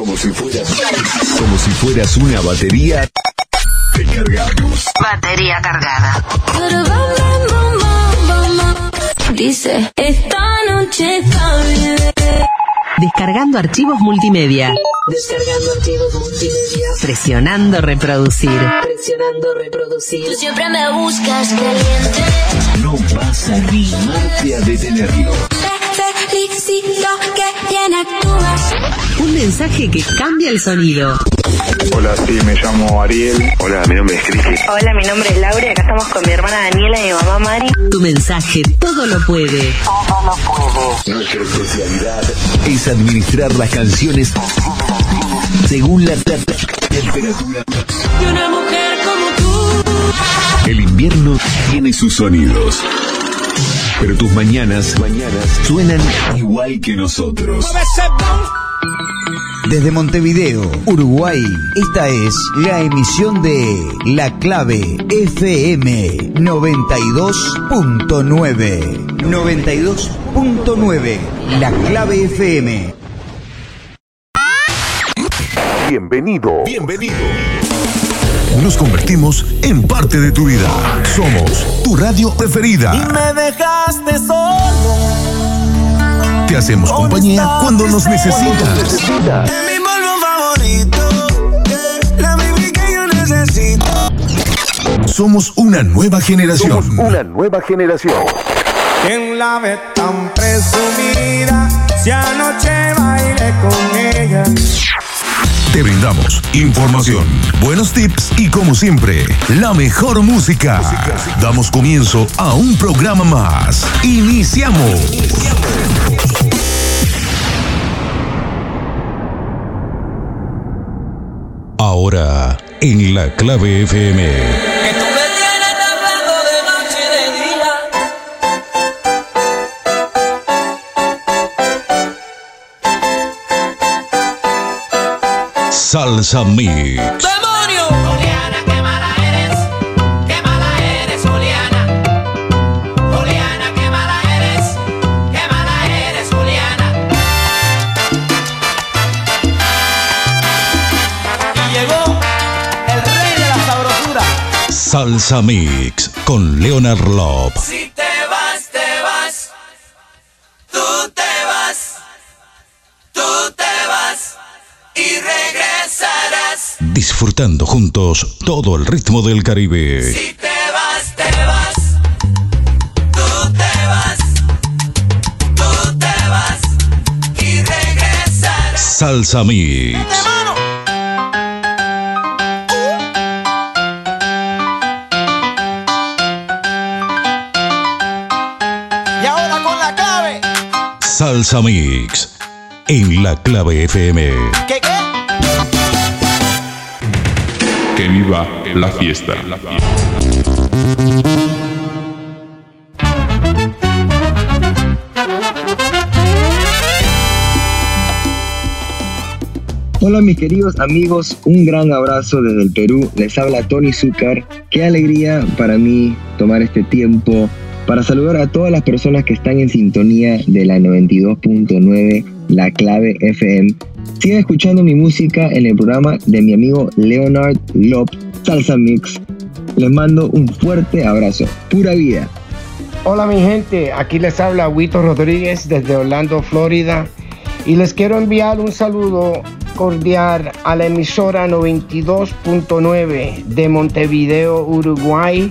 Como si fueras, como si fueras una batería. Te cargamos. Batería cargada. Dice, esta noche. Descargando archivos multimedia. Descargando archivos multimedia. Presionando reproducir. Presionando reproducir. Tú siempre me buscas caliente. No vas a animarte a detenerlo. Te felicito que bien actúas. Un mensaje que cambia el sonido. Hola, sí, me llamo Ariel. Hola, mi nombre es Cristi. Hola, mi nombre es Laura y acá estamos con mi hermana Daniela y mi mamá Mari. Tu mensaje todo lo puede. Todo lo puede. Nuestra especialidad es administrar las canciones según la te- temperatura. Y una mujer como tú. El invierno tiene sus sonidos. Pero tus mañanas, mañanas suenan igual que nosotros. Desde Montevideo, Uruguay, esta es la emisión de La Clave FM 92.9. 92.9, La Clave FM. Bienvenido. Bienvenido. Nos convertimos en parte de tu vida. Somos tu radio preferida. Me dejaste solo. Te hacemos compañía cuando nos necesitas. Es mi polvo favorito. La que yo necesito. Somos una nueva generación. Una nueva generación. ¿Quién la ve tan presumida? Si anoche bailé con ella. Te brindamos información, buenos tips y como siempre, la mejor música. Damos comienzo a un programa más. Iniciamos. Ahora, en la clave FM. De la sabrosura. Salsa Mix con Leonard Lop. Disfrutando juntos todo el ritmo del Caribe. Si te vas, te vas. Tú te vas. Tú te vas. Y regresarás. Salsa Mix. Y ahora con la clave. Salsa Mix en la clave FM. ¿Qué Que viva la fiesta. Hola mis queridos amigos, un gran abrazo desde el Perú. Les habla Tony Zúcar. Qué alegría para mí tomar este tiempo para saludar a todas las personas que están en sintonía de la 92.9, la clave FM. Sigan escuchando mi música en el programa de mi amigo Leonard Lop, Salsa Mix. Les mando un fuerte abrazo. Pura vida. Hola mi gente, aquí les habla Huito Rodríguez desde Orlando, Florida y les quiero enviar un saludo cordial a la emisora 92.9 de Montevideo, Uruguay,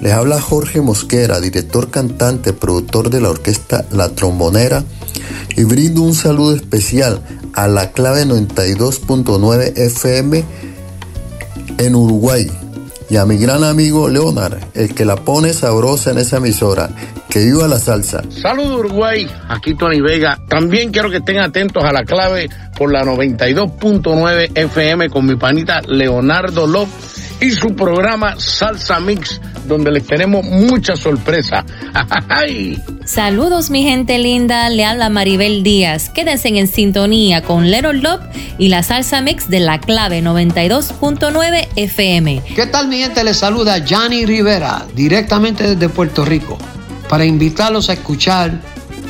les habla Jorge Mosquera, director, cantante, productor de la orquesta La Trombonera, y brindo un saludo especial a la clave 92.9 FM en Uruguay y a mi gran amigo Leonard, el que la pone sabrosa en esa emisora. Que viva la salsa. Saludos Uruguay, aquí Tony Vega. También quiero que estén atentos a la clave por la 92.9 FM con mi panita Leonardo López y su programa Salsa Mix, donde les tenemos mucha sorpresa. Saludos mi gente linda, le habla Maribel Díaz. Quédense en sintonía con Lero Love y la Salsa Mix de la clave 92.9 FM. ¿Qué tal mi gente? Les saluda Johnny Rivera, directamente desde Puerto Rico, para invitarlos a escuchar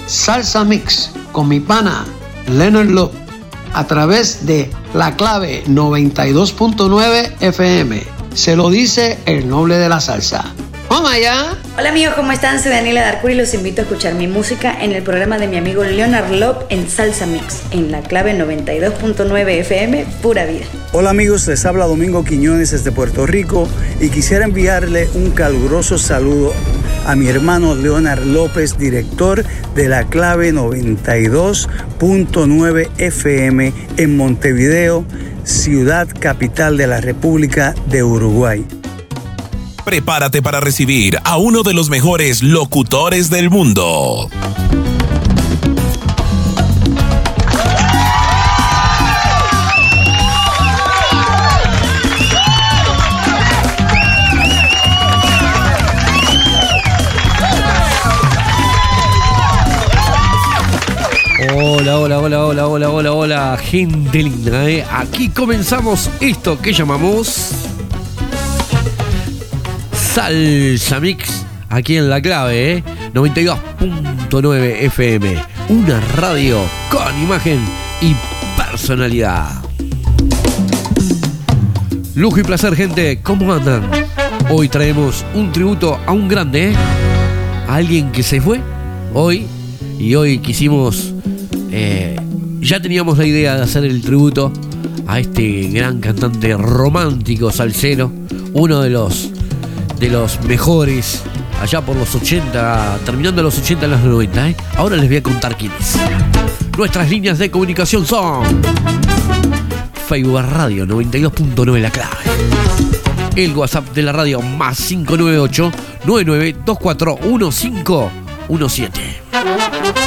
Salsa Mix con mi pana Leonard Love a través de la clave 92.9 FM. Se lo dice el noble de la salsa. ¡Vamos allá! Hola amigos, ¿cómo están? Soy Daniela Darcuri y los invito a escuchar mi música en el programa de mi amigo Leonard Love en Salsa Mix, en la clave 92.9 FM, pura vida. Hola amigos, les habla Domingo Quiñones desde Puerto Rico y quisiera enviarle un caluroso saludo a mi hermano Leonard López, director de la clave 92.9 FM en Montevideo, ciudad capital de la República de Uruguay. Prepárate para recibir a uno de los mejores locutores del mundo. Hola, hola, hola, hola, hola, hola, hola, gente linda, ¿eh? Aquí comenzamos esto que llamamos Salsa Mix, aquí en la clave, ¿eh? 92.9 FM, una radio con imagen y personalidad. Lujo y placer, gente, ¿cómo andan? Hoy traemos un tributo a un grande, ¿eh? A alguien que se fue hoy y hoy quisimos eh, ya teníamos la idea de hacer el tributo a este gran cantante romántico salsero, uno de los de los mejores allá por los 80, terminando los 80 en los 90. ¿eh? Ahora les voy a contar quién es. Nuestras líneas de comunicación son Facebook Radio 92.9 La Clave. El WhatsApp de la radio más 598 9924 1517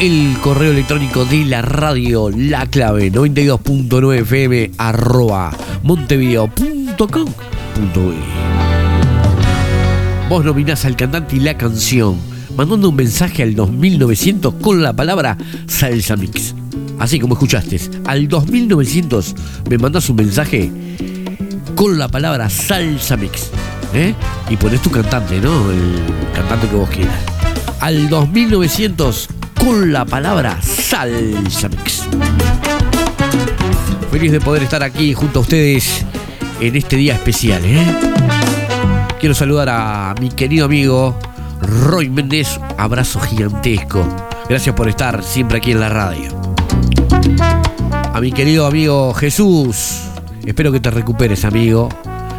el correo electrónico de la radio La Clave 92.9 FM arroba montevideo.com.uy Vos nominás al cantante y la canción mandando un mensaje al 2900 con la palabra Salsa Mix. Así como escuchaste, al 2900 me mandás un mensaje con la palabra Salsa Mix. ¿eh? Y pones tu cantante, ¿no? El cantante que vos quieras. Al 2900 con la palabra Salsa Mix. Feliz de poder estar aquí junto a ustedes en este día especial. ¿eh? Quiero saludar a mi querido amigo Roy Méndez. Abrazo gigantesco. Gracias por estar siempre aquí en la radio. A mi querido amigo Jesús. Espero que te recuperes, amigo.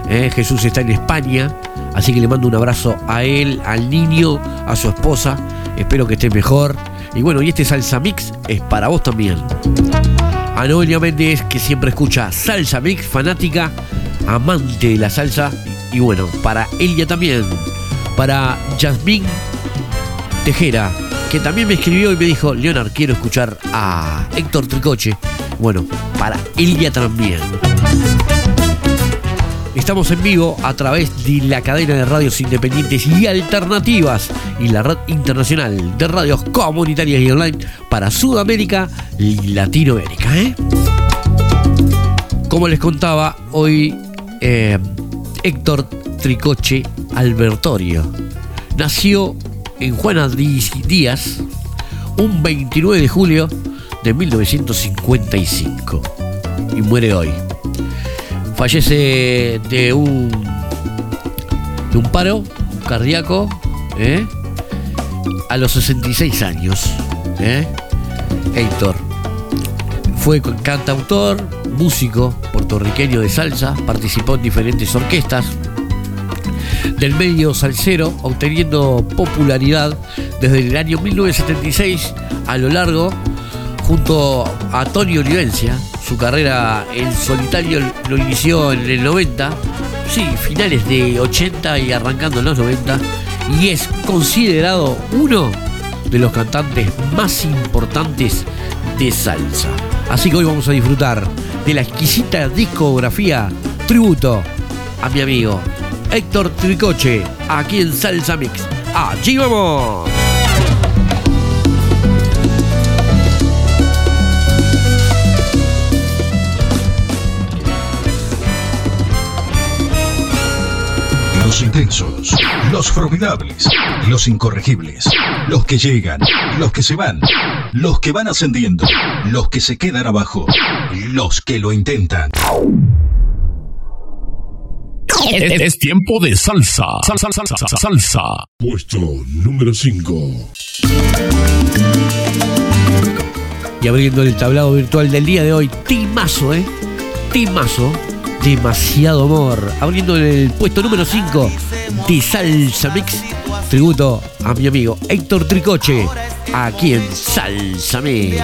¿eh? Jesús está en España. Así que le mando un abrazo a él, al niño, a su esposa. Espero que esté mejor. Y bueno, y este salsa mix es para vos también. A Noelia Méndez, que siempre escucha salsa mix, fanática, amante de la salsa. Y bueno, para ella también. Para Jasmine Tejera, que también me escribió y me dijo, Leonard, quiero escuchar a Héctor Tricoche. Bueno, para ella también. Estamos en vivo a través de la cadena de radios independientes y alternativas y la red internacional de radios comunitarias y online para Sudamérica y Latinoamérica. ¿eh? Como les contaba, hoy eh, Héctor Tricoche Albertorio nació en Juana Díaz un 29 de julio de 1955 y muere hoy fallece de un de un paro cardíaco ¿eh? a los 66 años. ¿eh? Héctor Fue cantautor, músico puertorriqueño de salsa, participó en diferentes orquestas del medio salsero, obteniendo popularidad desde el año 1976 a lo largo, junto a Tony Olivencia. Su carrera en solitario lo inició en el 90, sí, finales de 80 y arrancando en los 90, y es considerado uno de los cantantes más importantes de salsa. Así que hoy vamos a disfrutar de la exquisita discografía tributo a mi amigo Héctor Tricoche, aquí en Salsa Mix. ¡Allí vamos! Los intensos, los formidables, los incorregibles, los que llegan, los que se van, los que van ascendiendo, los que se quedan abajo, los que lo intentan. Es, es tiempo de salsa. Salsa, salsa, salsa, salsa. Puesto número 5. Y abriendo el tablado virtual del día de hoy, Timazo, ¿eh? Timazo. Demasiado amor. Abriendo el puesto número 5 de Salsa Mix. Tributo a mi amigo Héctor Tricoche. Aquí en Salsa Mix.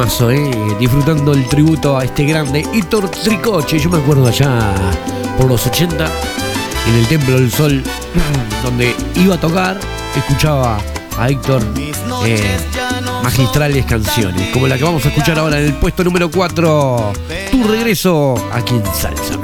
Eh, disfrutando el tributo a este grande Hitor Tricoche. Yo me acuerdo allá por los 80, en el Templo del Sol, donde iba a tocar, escuchaba a Héctor eh, magistrales canciones, como la que vamos a escuchar ahora en el puesto número 4, Tu regreso aquí en Salsa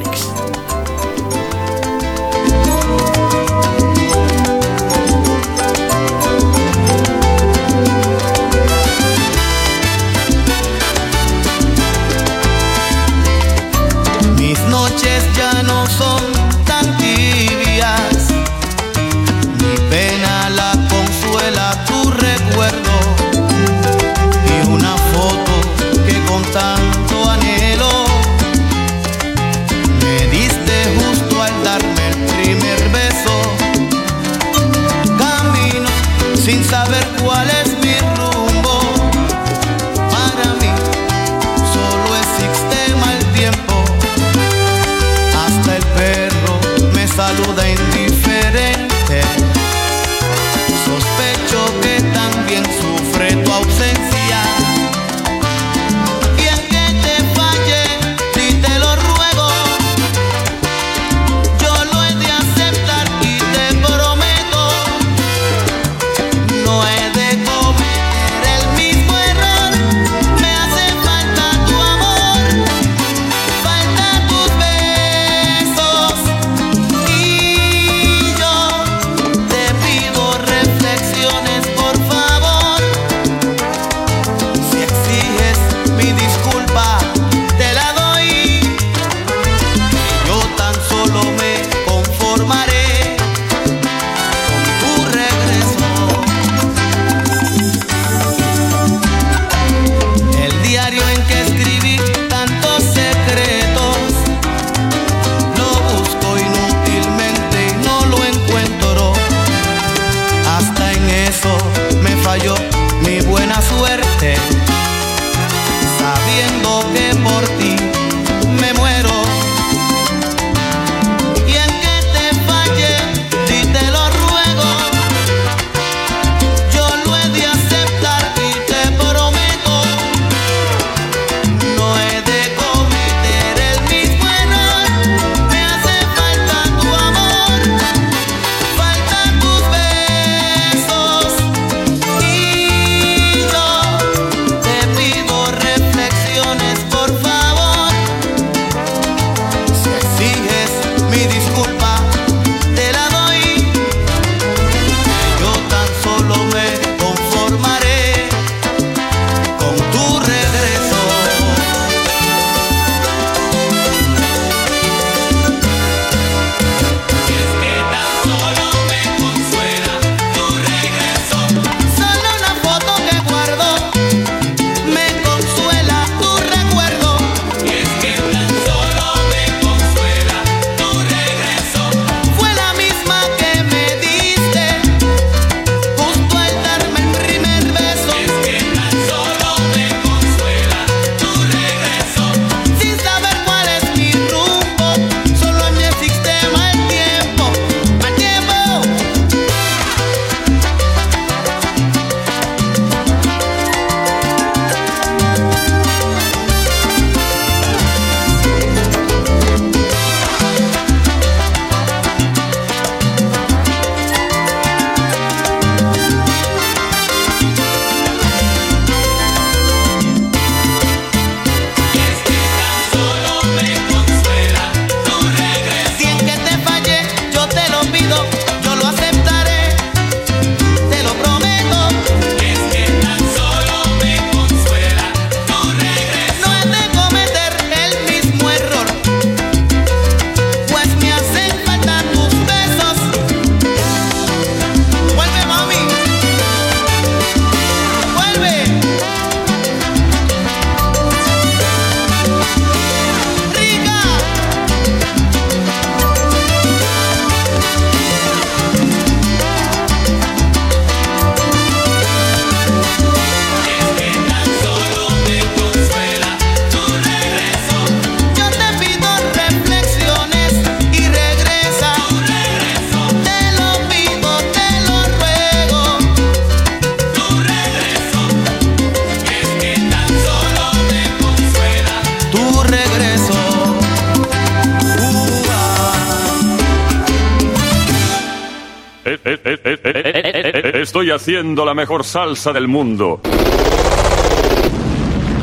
haciendo la mejor salsa del mundo.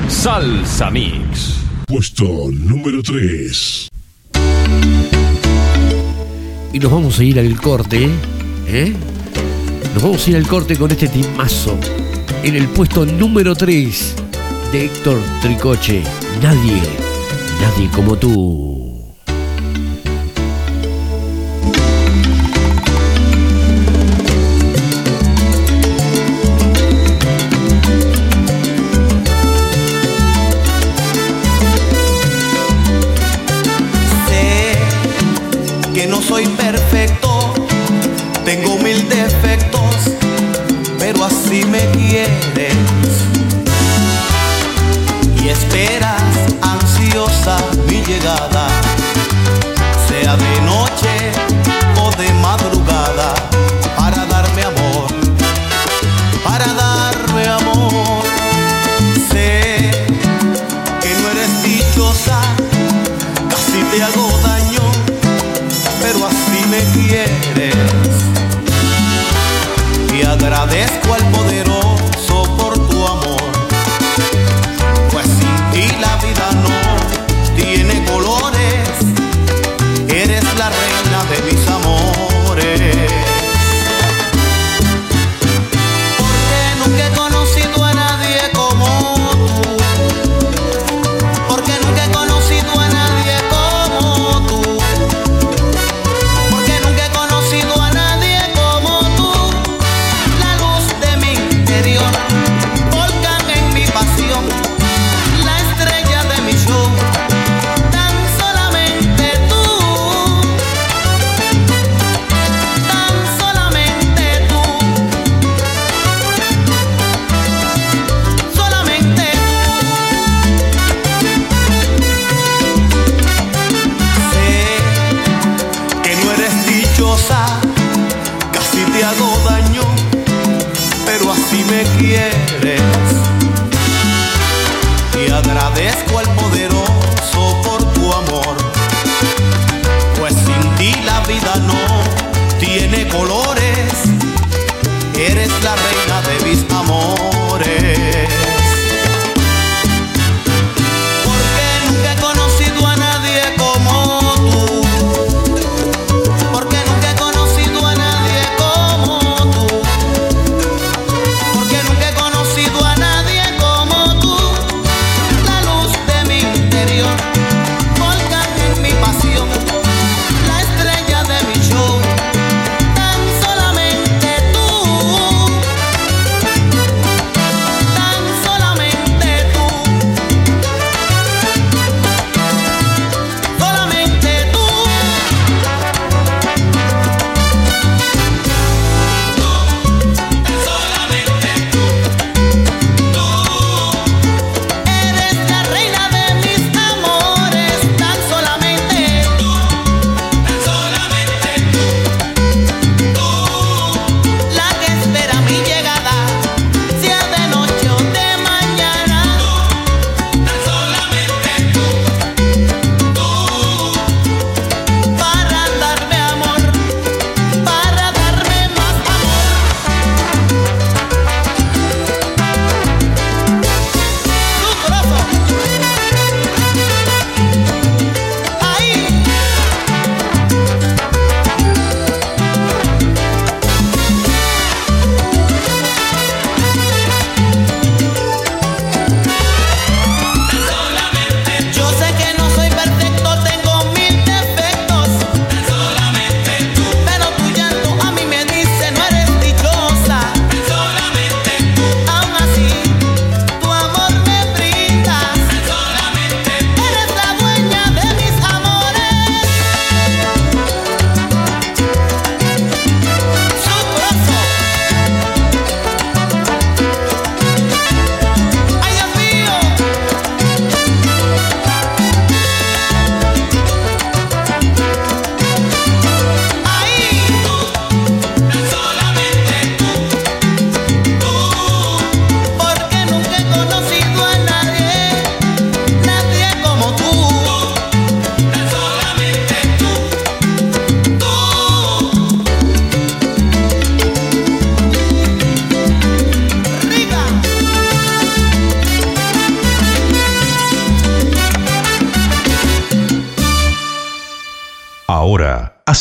Salsa Mix. Puesto número 3. Y nos vamos a ir al corte, ¿eh? Nos vamos a ir al corte con este timazo. En el puesto número 3 de Héctor Tricoche. Nadie, nadie como tú. tiene colores, eres la reina de mis amores.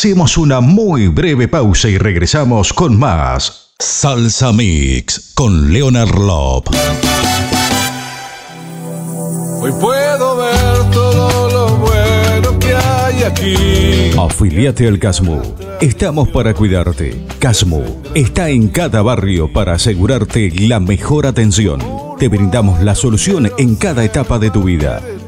Hacemos una muy breve pausa y regresamos con más Salsa Mix con Leonard Lop. Hoy puedo ver todo lo bueno que hay aquí. Afiliate al Casmu. Estamos para cuidarte. Casmu está en cada barrio para asegurarte la mejor atención. Te brindamos la solución en cada etapa de tu vida.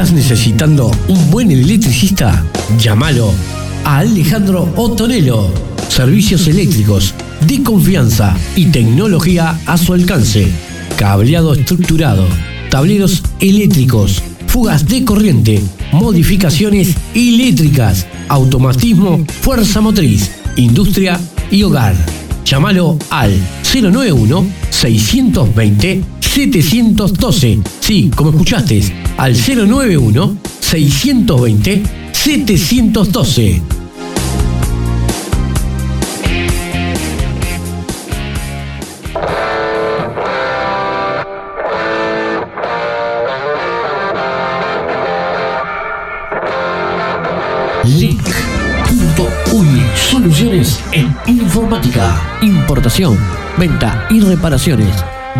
¿Estás necesitando un buen electricista? Llámalo a Alejandro Otonelo. Servicios eléctricos de confianza y tecnología a su alcance. Cableado estructurado, tableros eléctricos, fugas de corriente, modificaciones eléctricas, automatismo, fuerza motriz, industria y hogar. Llámalo al 091 620 712. Sí, como escuchaste, al 091 620 712. Link.uy Soluciones en informática, importación, venta y reparaciones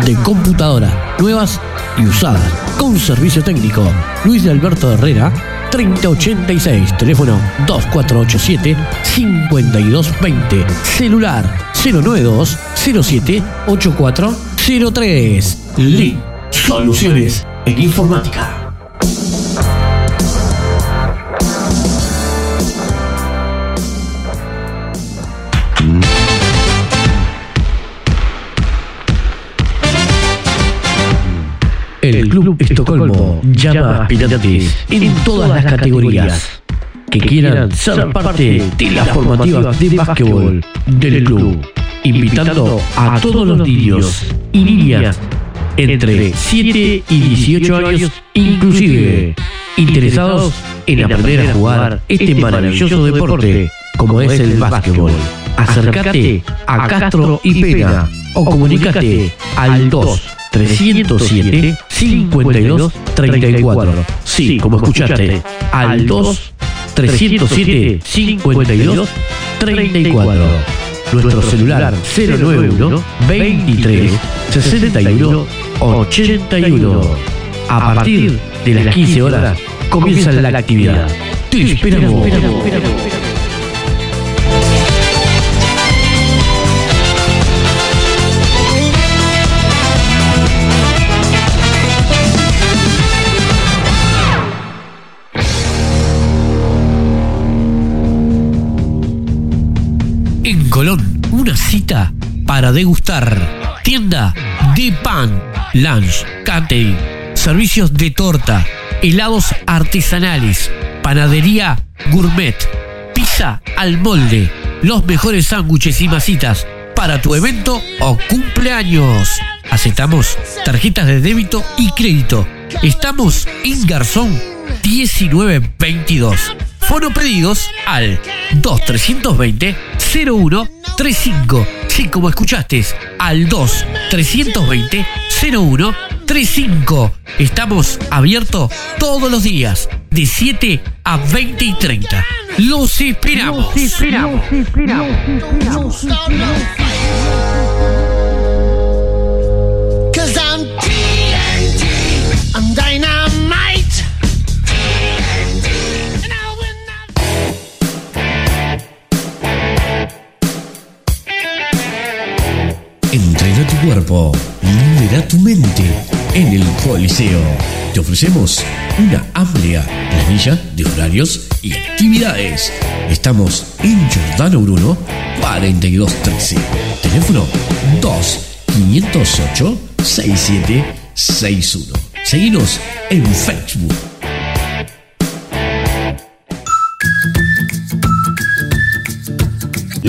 de computadora nuevas y usadas con servicio técnico. Luis de Alberto Herrera 3086, teléfono 2487 5220, celular 092 07 8403. Link Soluciones en informática. Estocolmo llama a aspirantes en todas las categorías que quieran ser parte de las formativas de básquetbol del club, invitando a todos los niños y niñas entre 7 y 18 años inclusive, interesados en aprender a jugar este maravilloso deporte como es el básquetbol. Acércate a Castro y Pena o comunícate al 2 307 52 34. Sí, como escuchaste, al 2 307 52 34. Nuestro celular 091 23 61 81. A partir de las 15 horas comienza la actividad. Te esperamos. Una cita para degustar. Tienda de pan, lunch, catering, servicios de torta, helados artesanales, panadería gourmet, pizza al molde, los mejores sándwiches y masitas para tu evento o cumpleaños. Aceptamos tarjetas de débito y crédito. Estamos en Garzón 1922. Fono pedidos al 2320 0135. Sí, como escuchaste, al 2 320 0135. Estamos abiertos todos los días, de 7 a 20 y 30. Los esperamos. Los esperamos. Cause Cuerpo, libera tu mente en el Coliseo. Te ofrecemos una amplia planilla de horarios y actividades. Estamos en Giordano Bruno 4213. Teléfono 2 508 67 61. Seguinos en Facebook.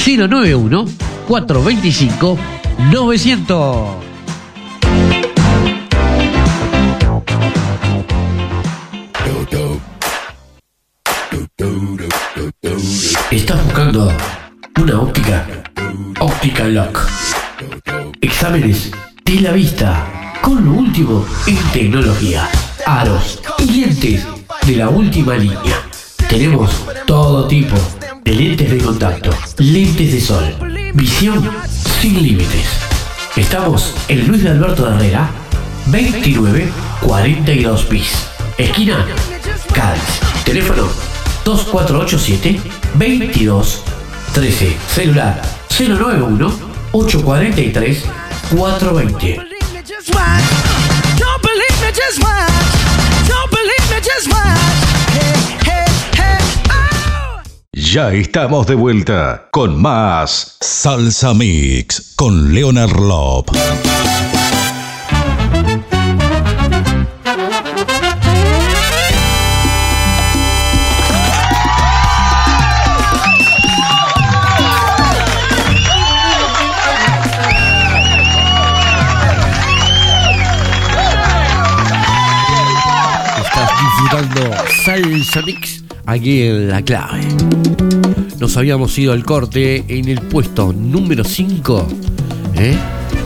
091 425 900. ¿Estás buscando una óptica? Óptica Lock. Exámenes de la vista con lo último en tecnología. Aros y lentes de la última línea. Tenemos todo tipo de lentes de contacto, lentes de sol, visión sin límites. Estamos en Luis de Alberto de Herrera, 2942 bis. Esquina Cádiz. Teléfono 2487 22 13. Celular 091 843 420. Don't believe me, just watch. Don't believe me, just watch. Hey. Ya estamos de vuelta con más Salsa Mix con Leonard Lop. Estás disfrutando Salsa Mix aquí en La Clave. Nos habíamos ido al corte en el puesto número 5.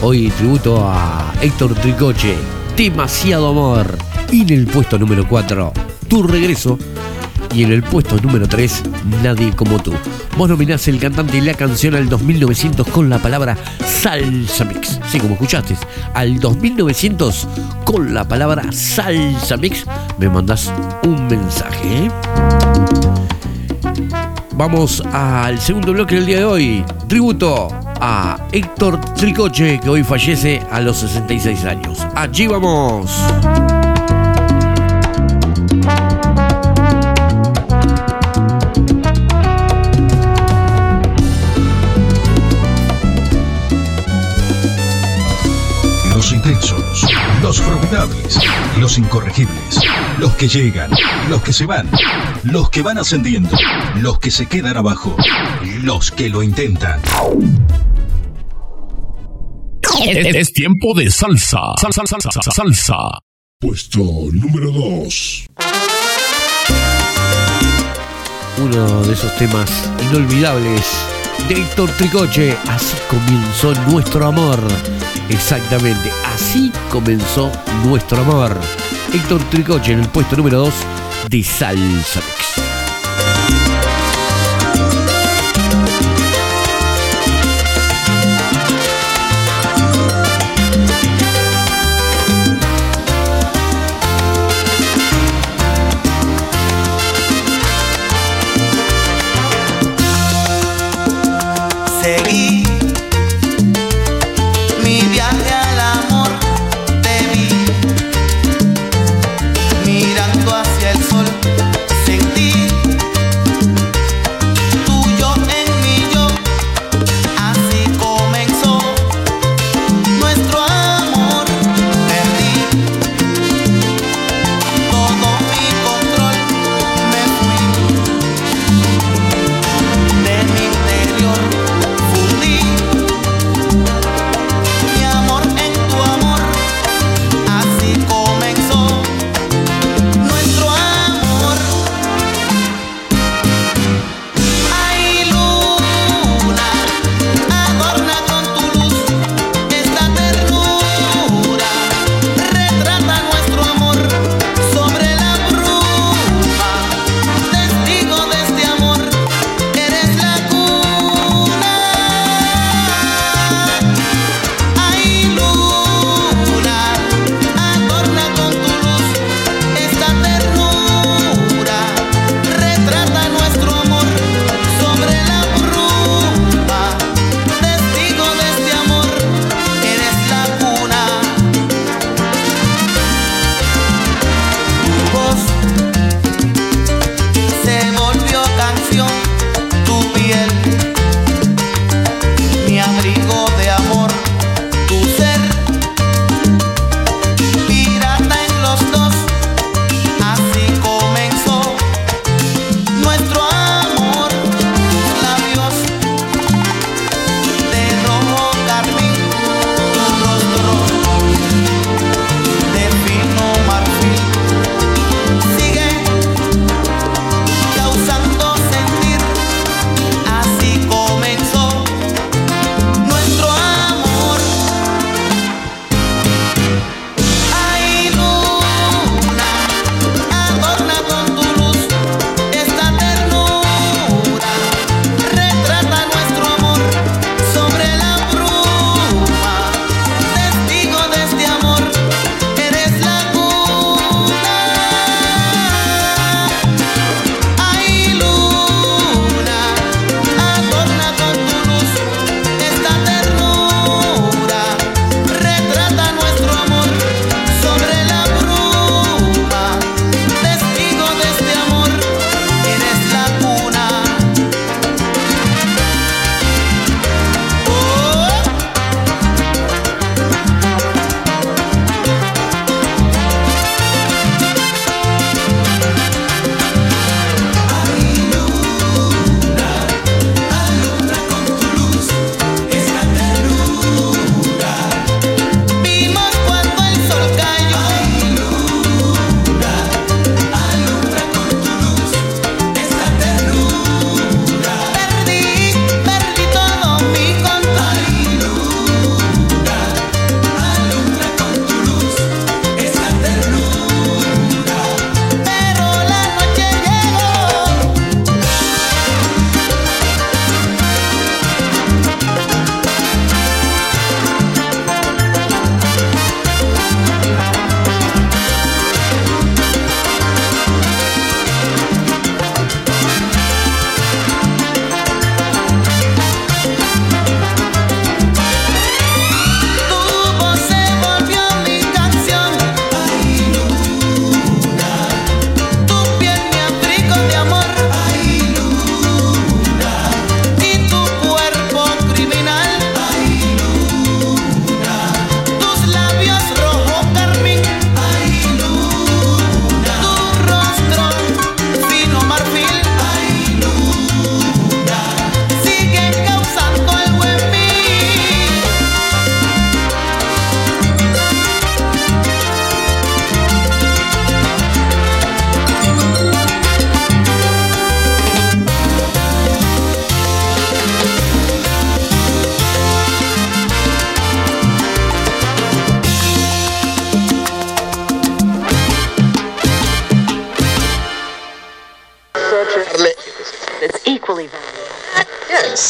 Hoy tributo a Héctor Tricoche, Demasiado Amor. Y en el puesto número 4, Tu Regreso. Y en el puesto número 3, Nadie como tú. Vos nominás el cantante y la canción al 2900 con la palabra Salsa Mix. Sí, como escuchaste, al 2900 con la palabra Salsa Mix me mandás un mensaje. ¿eh? Vamos al segundo bloque del día de hoy. Tributo a Héctor Tricoche, que hoy fallece a los 66 años. Allí vamos. Los formidables, los incorregibles, los que llegan, los que se van, los que van ascendiendo, los que se quedan abajo, los que lo intentan. Es, es tiempo de salsa. Salsa, salsa, salsa, salsa. Puesto número 2. Uno de esos temas inolvidables de Héctor Tricoche. Así comenzó nuestro amor. Exactamente, así comenzó nuestro amor. Héctor Tricoche en el puesto número 2 de Salsa.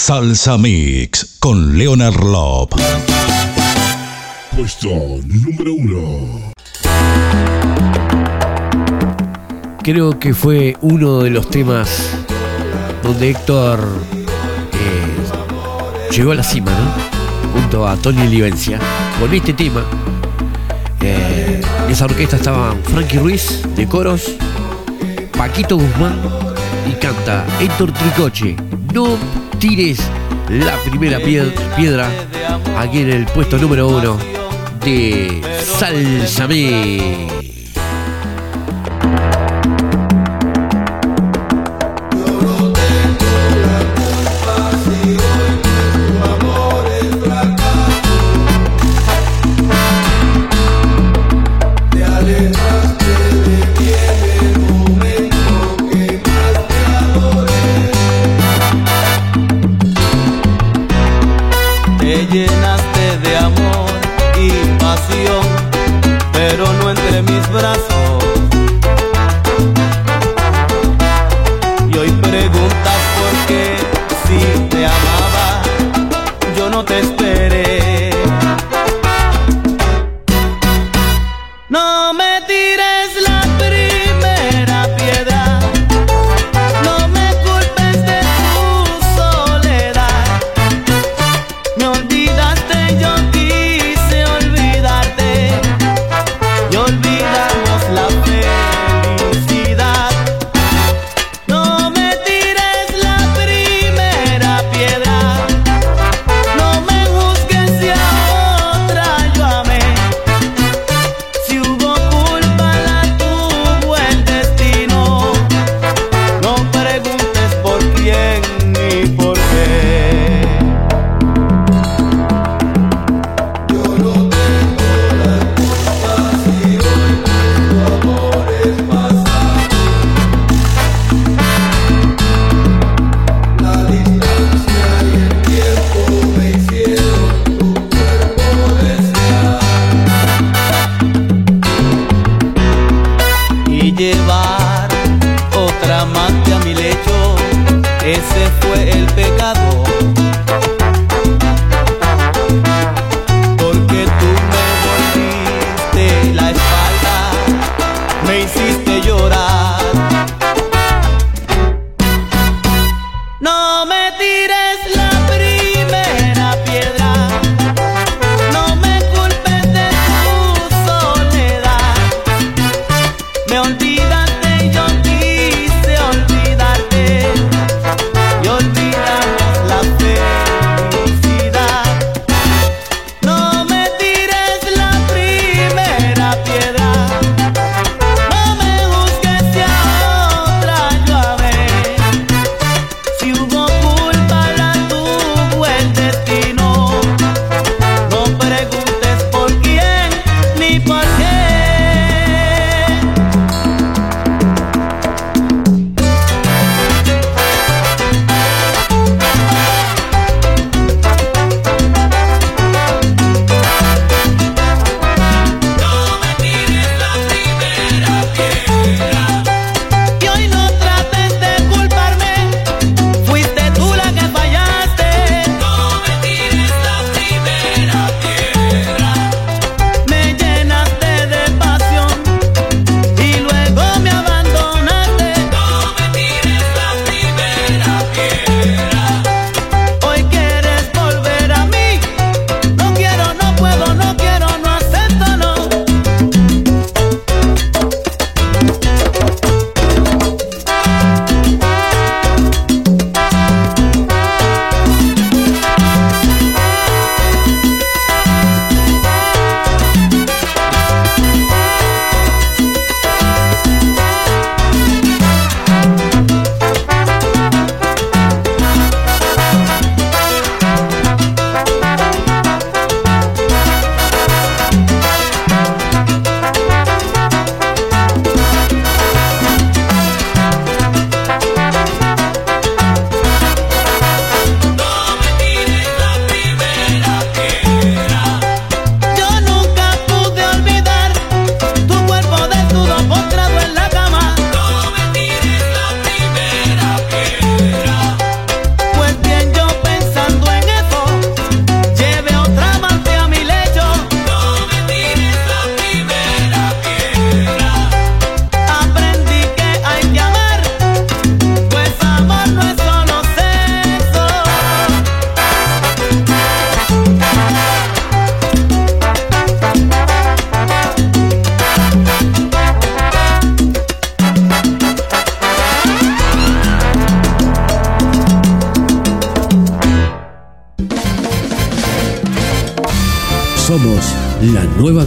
Salsa Mix con Leonard Lop. Puesto número uno. Creo que fue uno de los temas donde Héctor eh, llegó a la cima, ¿no? Junto a Tony Livencia. Con este tema, eh, en esa orquesta estaban Frankie Ruiz de coros, Paquito Guzmán y canta Héctor Tricoche. No tires la primera pied- piedra aquí en el puesto número uno de Salsa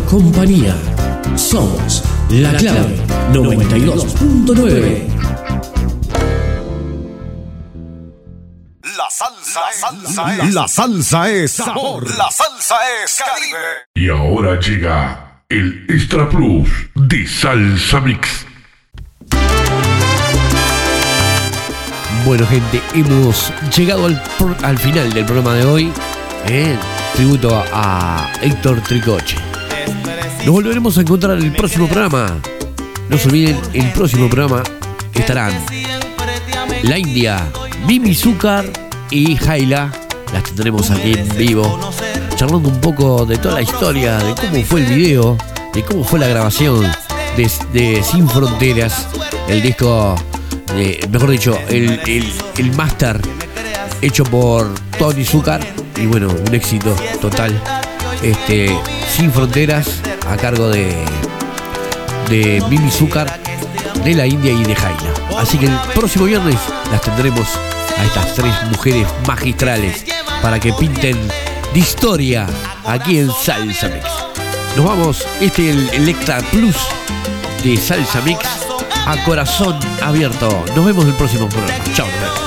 compañía. Somos la clave 92.9. La salsa, salsa es. La salsa es sabor. La salsa es Caribe. Y ahora llega el Extra Plus de Salsa Mix. Bueno, gente, hemos llegado al final del programa de hoy. ¿eh? Tributo a Héctor Tricoche. Nos volveremos a encontrar en el próximo programa. No se olviden, el próximo programa estarán la India, Mimi Zúcar y Jaila. Las tendremos aquí en vivo, charlando un poco de toda la historia, de cómo fue el video, de cómo fue la grabación de, Sin Fronteras, el disco, mejor dicho, el, el, hecho por Tony Zúcar y bueno, un éxito total. Este, Sin Fronteras a cargo de, de Mimi Zúcar, de la India y de Jaila. Así que el próximo viernes las tendremos a estas tres mujeres magistrales para que pinten de historia aquí en Salsa Mix. Nos vamos, este es el Electra Plus de Salsa Mix a corazón abierto. Nos vemos el próximo programa. Chao.